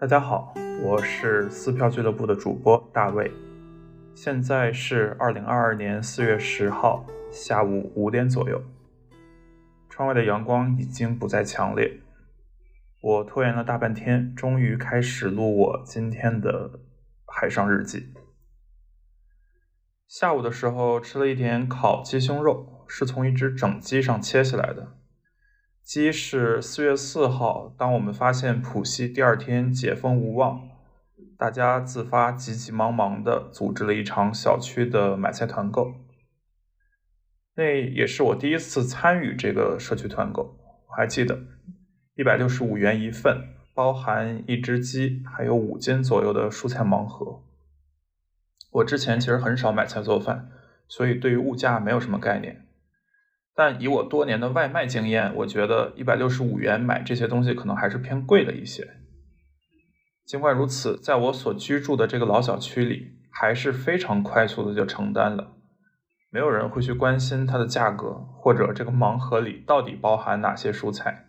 大家好，我是撕票俱乐部的主播大卫。现在是二零二二年四月十号下午五点左右，窗外的阳光已经不再强烈。我拖延了大半天，终于开始录我今天的海上日记。下午的时候吃了一点烤鸡胸肉，是从一只整鸡上切下来的。鸡是四月四号，当我们发现浦西第二天解封无望，大家自发急急忙忙的组织了一场小区的买菜团购。那也是我第一次参与这个社区团购，我还记得，一百六十五元一份，包含一只鸡，还有五斤左右的蔬菜盲盒。我之前其实很少买菜做饭，所以对于物价没有什么概念。但以我多年的外卖经验，我觉得一百六十五元买这些东西可能还是偏贵了一些。尽管如此，在我所居住的这个老小区里，还是非常快速的就承担了。没有人会去关心它的价格，或者这个盲盒里到底包含哪些蔬菜。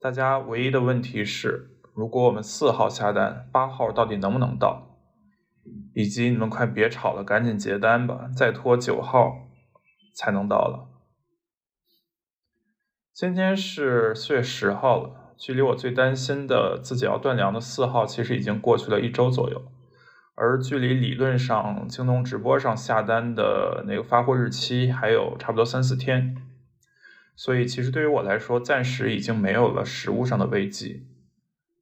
大家唯一的问题是，如果我们四号下单，八号到底能不能到？以及你们快别吵了，赶紧结单吧，再拖九号才能到了。今天是四月十号了，距离我最担心的自己要断粮的四号，其实已经过去了一周左右，而距离理论上京东直播上下单的那个发货日期还有差不多三四天，所以其实对于我来说，暂时已经没有了食物上的危机。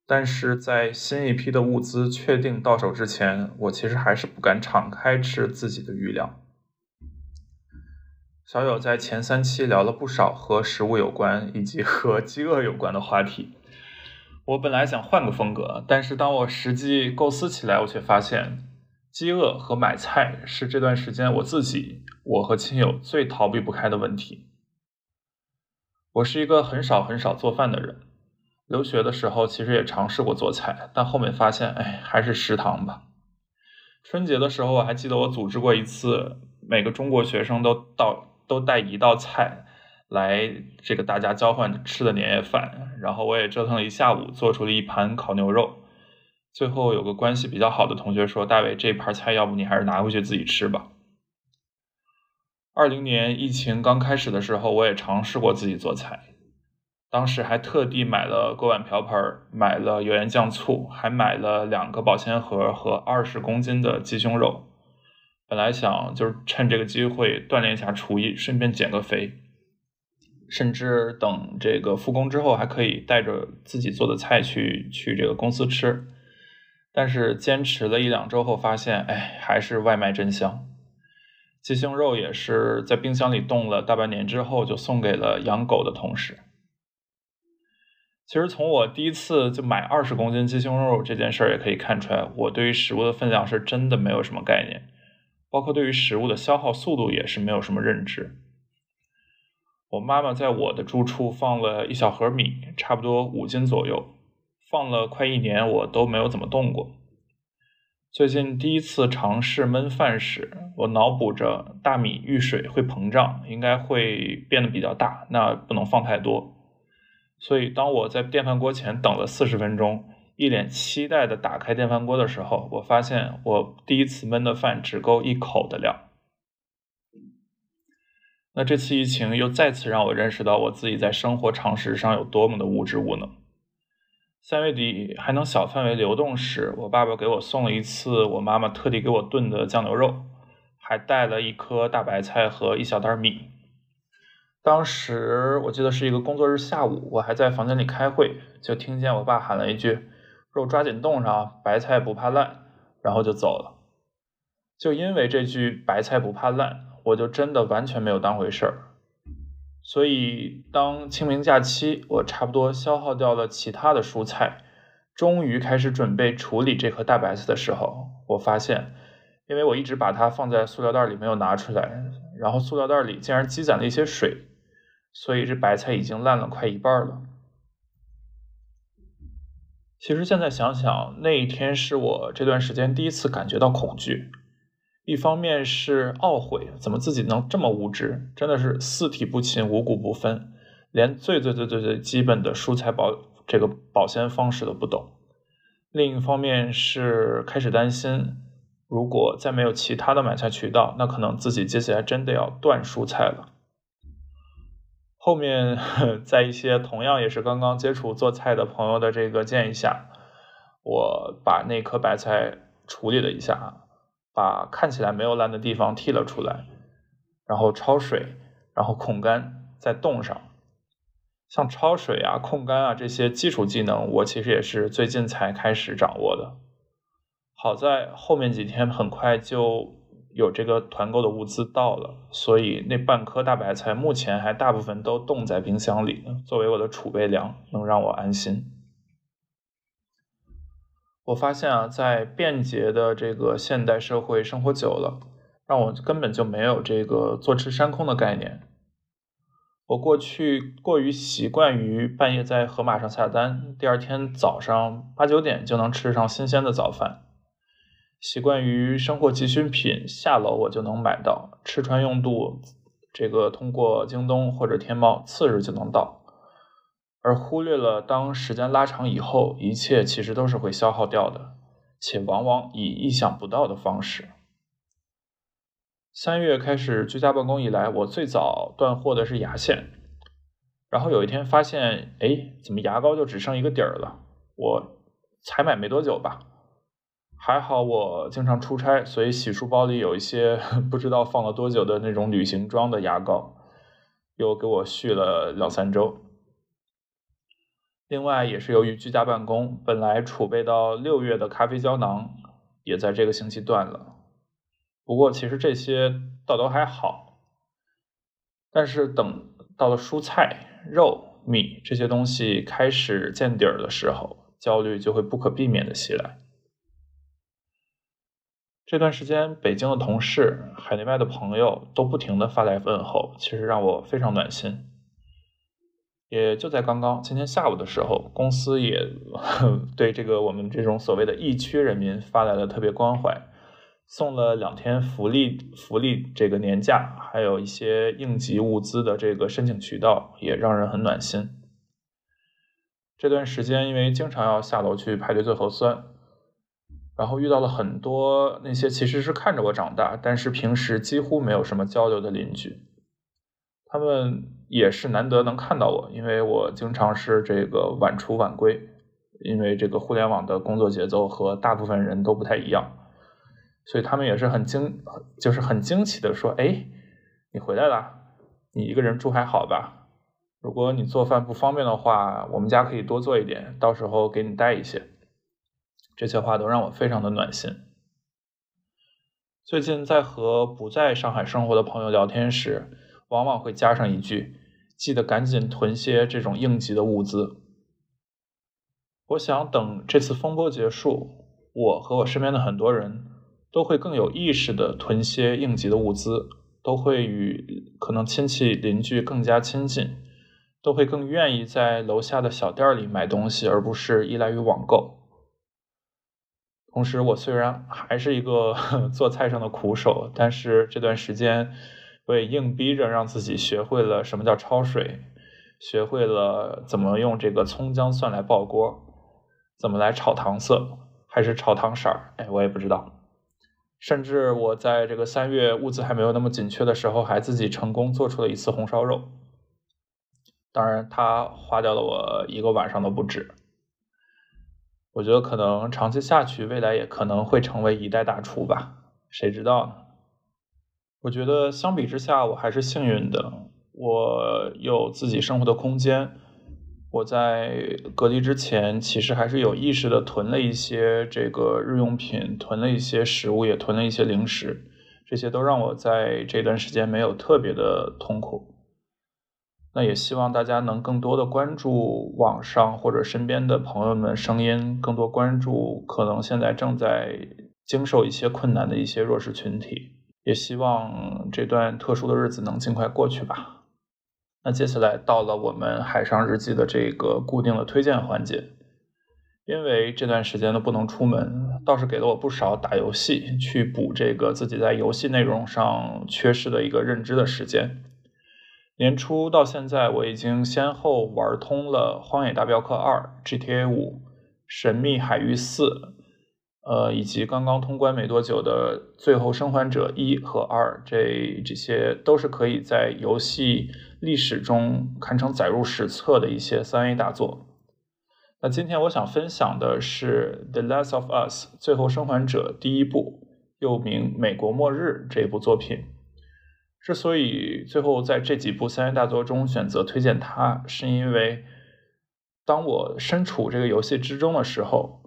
但是在新一批的物资确定到手之前，我其实还是不敢敞开吃自己的余粮。小友在前三期聊了不少和食物有关以及和饥饿有关的话题。我本来想换个风格，但是当我实际构思起来，我却发现，饥饿和买菜是这段时间我自己、我和亲友最逃避不开的问题。我是一个很少很少做饭的人，留学的时候其实也尝试过做菜，但后面发现，哎，还是食堂吧。春节的时候，我还记得我组织过一次，每个中国学生都到。都带一道菜来，这个大家交换吃的年夜饭。然后我也折腾了一下午，做出了一盘烤牛肉。最后有个关系比较好的同学说：“大伟，这盘菜要不你还是拿回去自己吃吧。”二零年疫情刚开始的时候，我也尝试过自己做菜，当时还特地买了锅碗瓢盆，买了油盐酱醋，还买了两个保鲜盒和二十公斤的鸡胸肉。本来想就是趁这个机会锻炼一下厨艺，顺便减个肥，甚至等这个复工之后还可以带着自己做的菜去去这个公司吃。但是坚持了一两周后发现，哎，还是外卖真香。鸡胸肉也是在冰箱里冻了大半年之后，就送给了养狗的同事。其实从我第一次就买二十公斤鸡胸肉这件事儿也可以看出来，我对于食物的分量是真的没有什么概念。包括对于食物的消耗速度也是没有什么认知。我妈妈在我的住处放了一小盒米，差不多五斤左右，放了快一年，我都没有怎么动过。最近第一次尝试焖饭时，我脑补着大米遇水会膨胀，应该会变得比较大，那不能放太多。所以当我在电饭锅前等了四十分钟。一脸期待的打开电饭锅的时候，我发现我第一次焖的饭只够一口的量。那这次疫情又再次让我认识到我自己在生活常识上有多么的无知无能。三月底还能小范围流动时，我爸爸给我送了一次我妈妈特地给我炖的酱牛肉，还带了一颗大白菜和一小袋米。当时我记得是一个工作日下午，我还在房间里开会，就听见我爸喊了一句。肉抓紧冻上，白菜不怕烂，然后就走了。就因为这句“白菜不怕烂”，我就真的完全没有当回事儿。所以，当清明假期我差不多消耗掉了其他的蔬菜，终于开始准备处理这颗大白菜的时候，我发现，因为我一直把它放在塑料袋里没有拿出来，然后塑料袋里竟然积攒了一些水，所以这白菜已经烂了快一半了。其实现在想想，那一天是我这段时间第一次感觉到恐惧。一方面是懊悔，怎么自己能这么无知，真的是四体不勤，五谷不分，连最最最最最基本的蔬菜保这个保鲜方式都不懂。另一方面是开始担心，如果再没有其他的买菜渠道，那可能自己接下来真的要断蔬菜了。后面 在一些同样也是刚刚接触做菜的朋友的这个建议下，我把那颗白菜处理了一下，把看起来没有烂的地方剔了出来，然后焯水，然后控干，再冻上。像焯水啊、控干啊这些基础技能，我其实也是最近才开始掌握的。好在后面几天很快就。有这个团购的物资到了，所以那半颗大白菜目前还大部分都冻在冰箱里，作为我的储备粮，能让我安心。我发现啊，在便捷的这个现代社会生活久了，让我根本就没有这个坐吃山空的概念。我过去过于习惯于半夜在盒马上下单，第二天早上八九点就能吃上新鲜的早饭。习惯于生活急需品下楼我就能买到，吃穿用度这个通过京东或者天猫次日就能到，而忽略了当时间拉长以后，一切其实都是会消耗掉的，且往往以意想不到的方式。三月开始居家办公以来，我最早断货的是牙线，然后有一天发现，哎，怎么牙膏就只剩一个底儿了？我才买没多久吧。还好我经常出差，所以洗漱包里有一些 不知道放了多久的那种旅行装的牙膏，又给我续了两三周。另外也是由于居家办公，本来储备到六月的咖啡胶囊也在这个星期断了。不过其实这些倒都还好，但是等到了蔬菜、肉、米这些东西开始见底儿的时候，焦虑就会不可避免的袭来。这段时间，北京的同事、海内外的朋友都不停的发来问候，其实让我非常暖心。也就在刚刚，今天下午的时候，公司也 对这个我们这种所谓的疫区人民发来了特别关怀，送了两天福利福利这个年假，还有一些应急物资的这个申请渠道，也让人很暖心。这段时间，因为经常要下楼去排队做核酸。然后遇到了很多那些其实是看着我长大，但是平时几乎没有什么交流的邻居，他们也是难得能看到我，因为我经常是这个晚出晚归，因为这个互联网的工作节奏和大部分人都不太一样，所以他们也是很惊，就是很惊奇的说：“哎，你回来了，你一个人住还好吧？如果你做饭不方便的话，我们家可以多做一点，到时候给你带一些。”这些话都让我非常的暖心。最近在和不在上海生活的朋友聊天时，往往会加上一句：“记得赶紧囤些这种应急的物资。”我想等这次风波结束，我和我身边的很多人都会更有意识的囤些应急的物资，都会与可能亲戚邻居更加亲近，都会更愿意在楼下的小店里买东西，而不是依赖于网购。同时，我虽然还是一个 做菜上的苦手，但是这段时间我也硬逼着让自己学会了什么叫焯水，学会了怎么用这个葱姜蒜来爆锅，怎么来炒糖色，还是炒糖色儿，哎，我也不知道。甚至我在这个三月物资还没有那么紧缺的时候，还自己成功做出了一次红烧肉。当然，它花掉了我一个晚上都不止。我觉得可能长期下去，未来也可能会成为一代大厨吧，谁知道呢？我觉得相比之下，我还是幸运的，我有自己生活的空间。我在隔离之前，其实还是有意识的囤了一些这个日用品，囤了一些食物，也囤了一些零食，这些都让我在这段时间没有特别的痛苦。那也希望大家能更多的关注网上或者身边的朋友们声音，更多关注可能现在正在经受一些困难的一些弱势群体。也希望这段特殊的日子能尽快过去吧。那接下来到了我们海上日记的这个固定的推荐环节，因为这段时间都不能出门，倒是给了我不少打游戏去补这个自己在游戏内容上缺失的一个认知的时间。年初到现在，我已经先后玩通了《荒野大镖客二》、GTA 五、神秘海域四》，呃，以及刚刚通关没多久的《最后生还者一》和二，这这些都是可以在游戏历史中堪称载入史册的一些三 A 大作。那今天我想分享的是《The Last of Us》最后生还者第一部，又名《美国末日》这部作品。之所以最后在这几部三 A 大作中选择推荐它，是因为当我身处这个游戏之中的时候，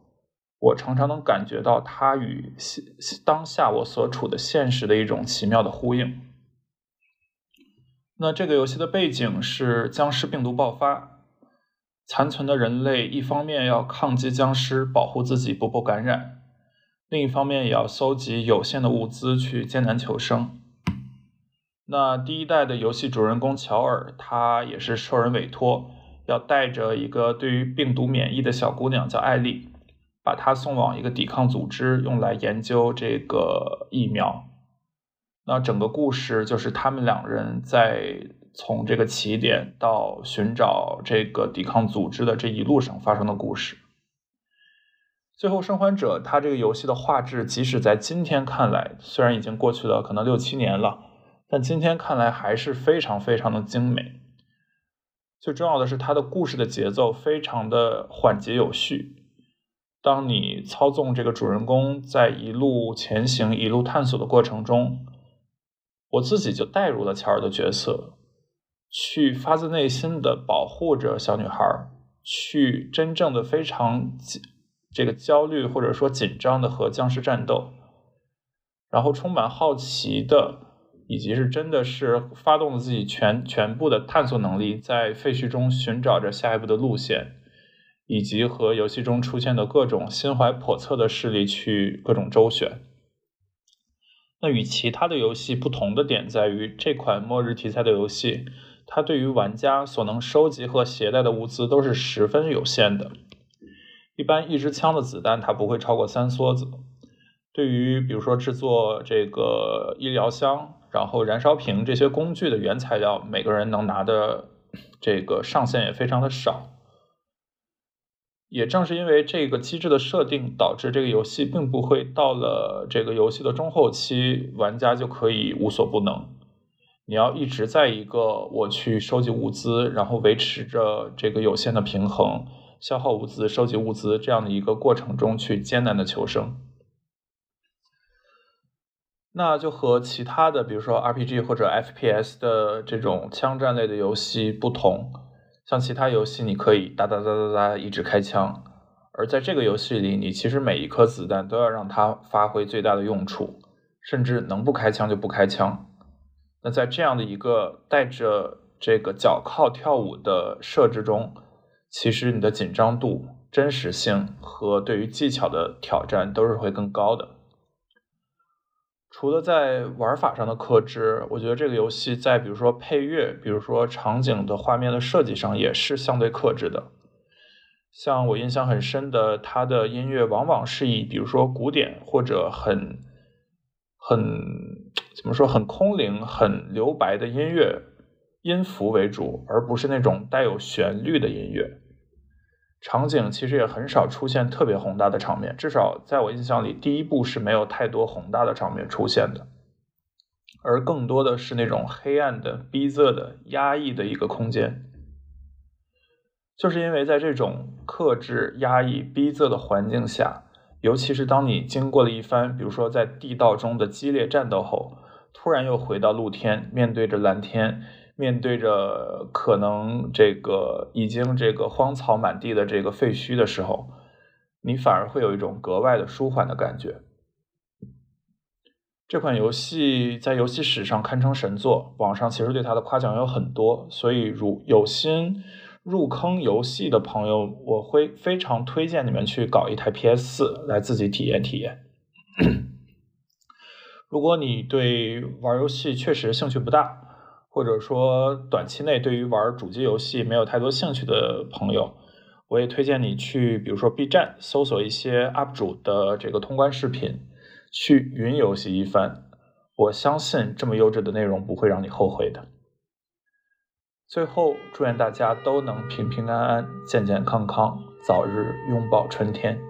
我常常能感觉到它与现当下我所处的现实的一种奇妙的呼应。那这个游戏的背景是僵尸病毒爆发，残存的人类一方面要抗击僵尸，保护自己不被感染，另一方面也要搜集有限的物资去艰难求生。那第一代的游戏主人公乔尔，他也是受人委托，要带着一个对于病毒免疫的小姑娘叫艾丽，把她送往一个抵抗组织，用来研究这个疫苗。那整个故事就是他们两人在从这个起点到寻找这个抵抗组织的这一路上发生的故事。最后生还者，它这个游戏的画质，即使在今天看来，虽然已经过去了可能六七年了。但今天看来还是非常非常的精美。最重要的是，它的故事的节奏非常的缓节有序。当你操纵这个主人公在一路前行、一路探索的过程中，我自己就带入了乔尔的角色，去发自内心的保护着小女孩，去真正的非常这个焦虑或者说紧张的和僵尸战斗，然后充满好奇的。以及是真的是发动了自己全全部的探索能力，在废墟中寻找着下一步的路线，以及和游戏中出现的各种心怀叵测的势力去各种周旋。那与其他的游戏不同的点在于，这款末日题材的游戏，它对于玩家所能收集和携带的物资都是十分有限的。一般一支枪的子弹它不会超过三梭子。对于比如说制作这个医疗箱。然后，燃烧瓶这些工具的原材料，每个人能拿的这个上限也非常的少。也正是因为这个机制的设定，导致这个游戏并不会到了这个游戏的中后期，玩家就可以无所不能。你要一直在一个我去收集物资，然后维持着这个有限的平衡，消耗物资、收集物资这样的一个过程中去艰难的求生。那就和其他的，比如说 RPG 或者 FPS 的这种枪战类的游戏不同，像其他游戏你可以哒哒哒哒哒一直开枪，而在这个游戏里，你其实每一颗子弹都要让它发挥最大的用处，甚至能不开枪就不开枪。那在这样的一个带着这个脚铐跳舞的设置中，其实你的紧张度、真实性和对于技巧的挑战都是会更高的。除了在玩法上的克制，我觉得这个游戏在比如说配乐、比如说场景的画面的设计上也是相对克制的。像我印象很深的，它的音乐往往是以比如说古典或者很很怎么说很空灵、很留白的音乐音符为主，而不是那种带有旋律的音乐。场景其实也很少出现特别宏大的场面，至少在我印象里，第一部是没有太多宏大的场面出现的，而更多的是那种黑暗的、逼仄的、压抑的一个空间。就是因为在这种克制、压抑、逼仄的环境下，尤其是当你经过了一番，比如说在地道中的激烈战斗后，突然又回到露天，面对着蓝天。面对着可能这个已经这个荒草满地的这个废墟的时候，你反而会有一种格外的舒缓的感觉。这款游戏在游戏史上堪称神作，网上其实对它的夸奖有很多，所以如有心入坑游戏的朋友，我会非常推荐你们去搞一台 PS 四来自己体验体验。如果你对玩游戏确实兴趣不大，或者说，短期内对于玩主机游戏没有太多兴趣的朋友，我也推荐你去，比如说 B 站搜索一些 UP 主的这个通关视频，去云游戏一番。我相信这么优质的内容不会让你后悔的。最后，祝愿大家都能平平安安、健健康康。早日拥抱春天。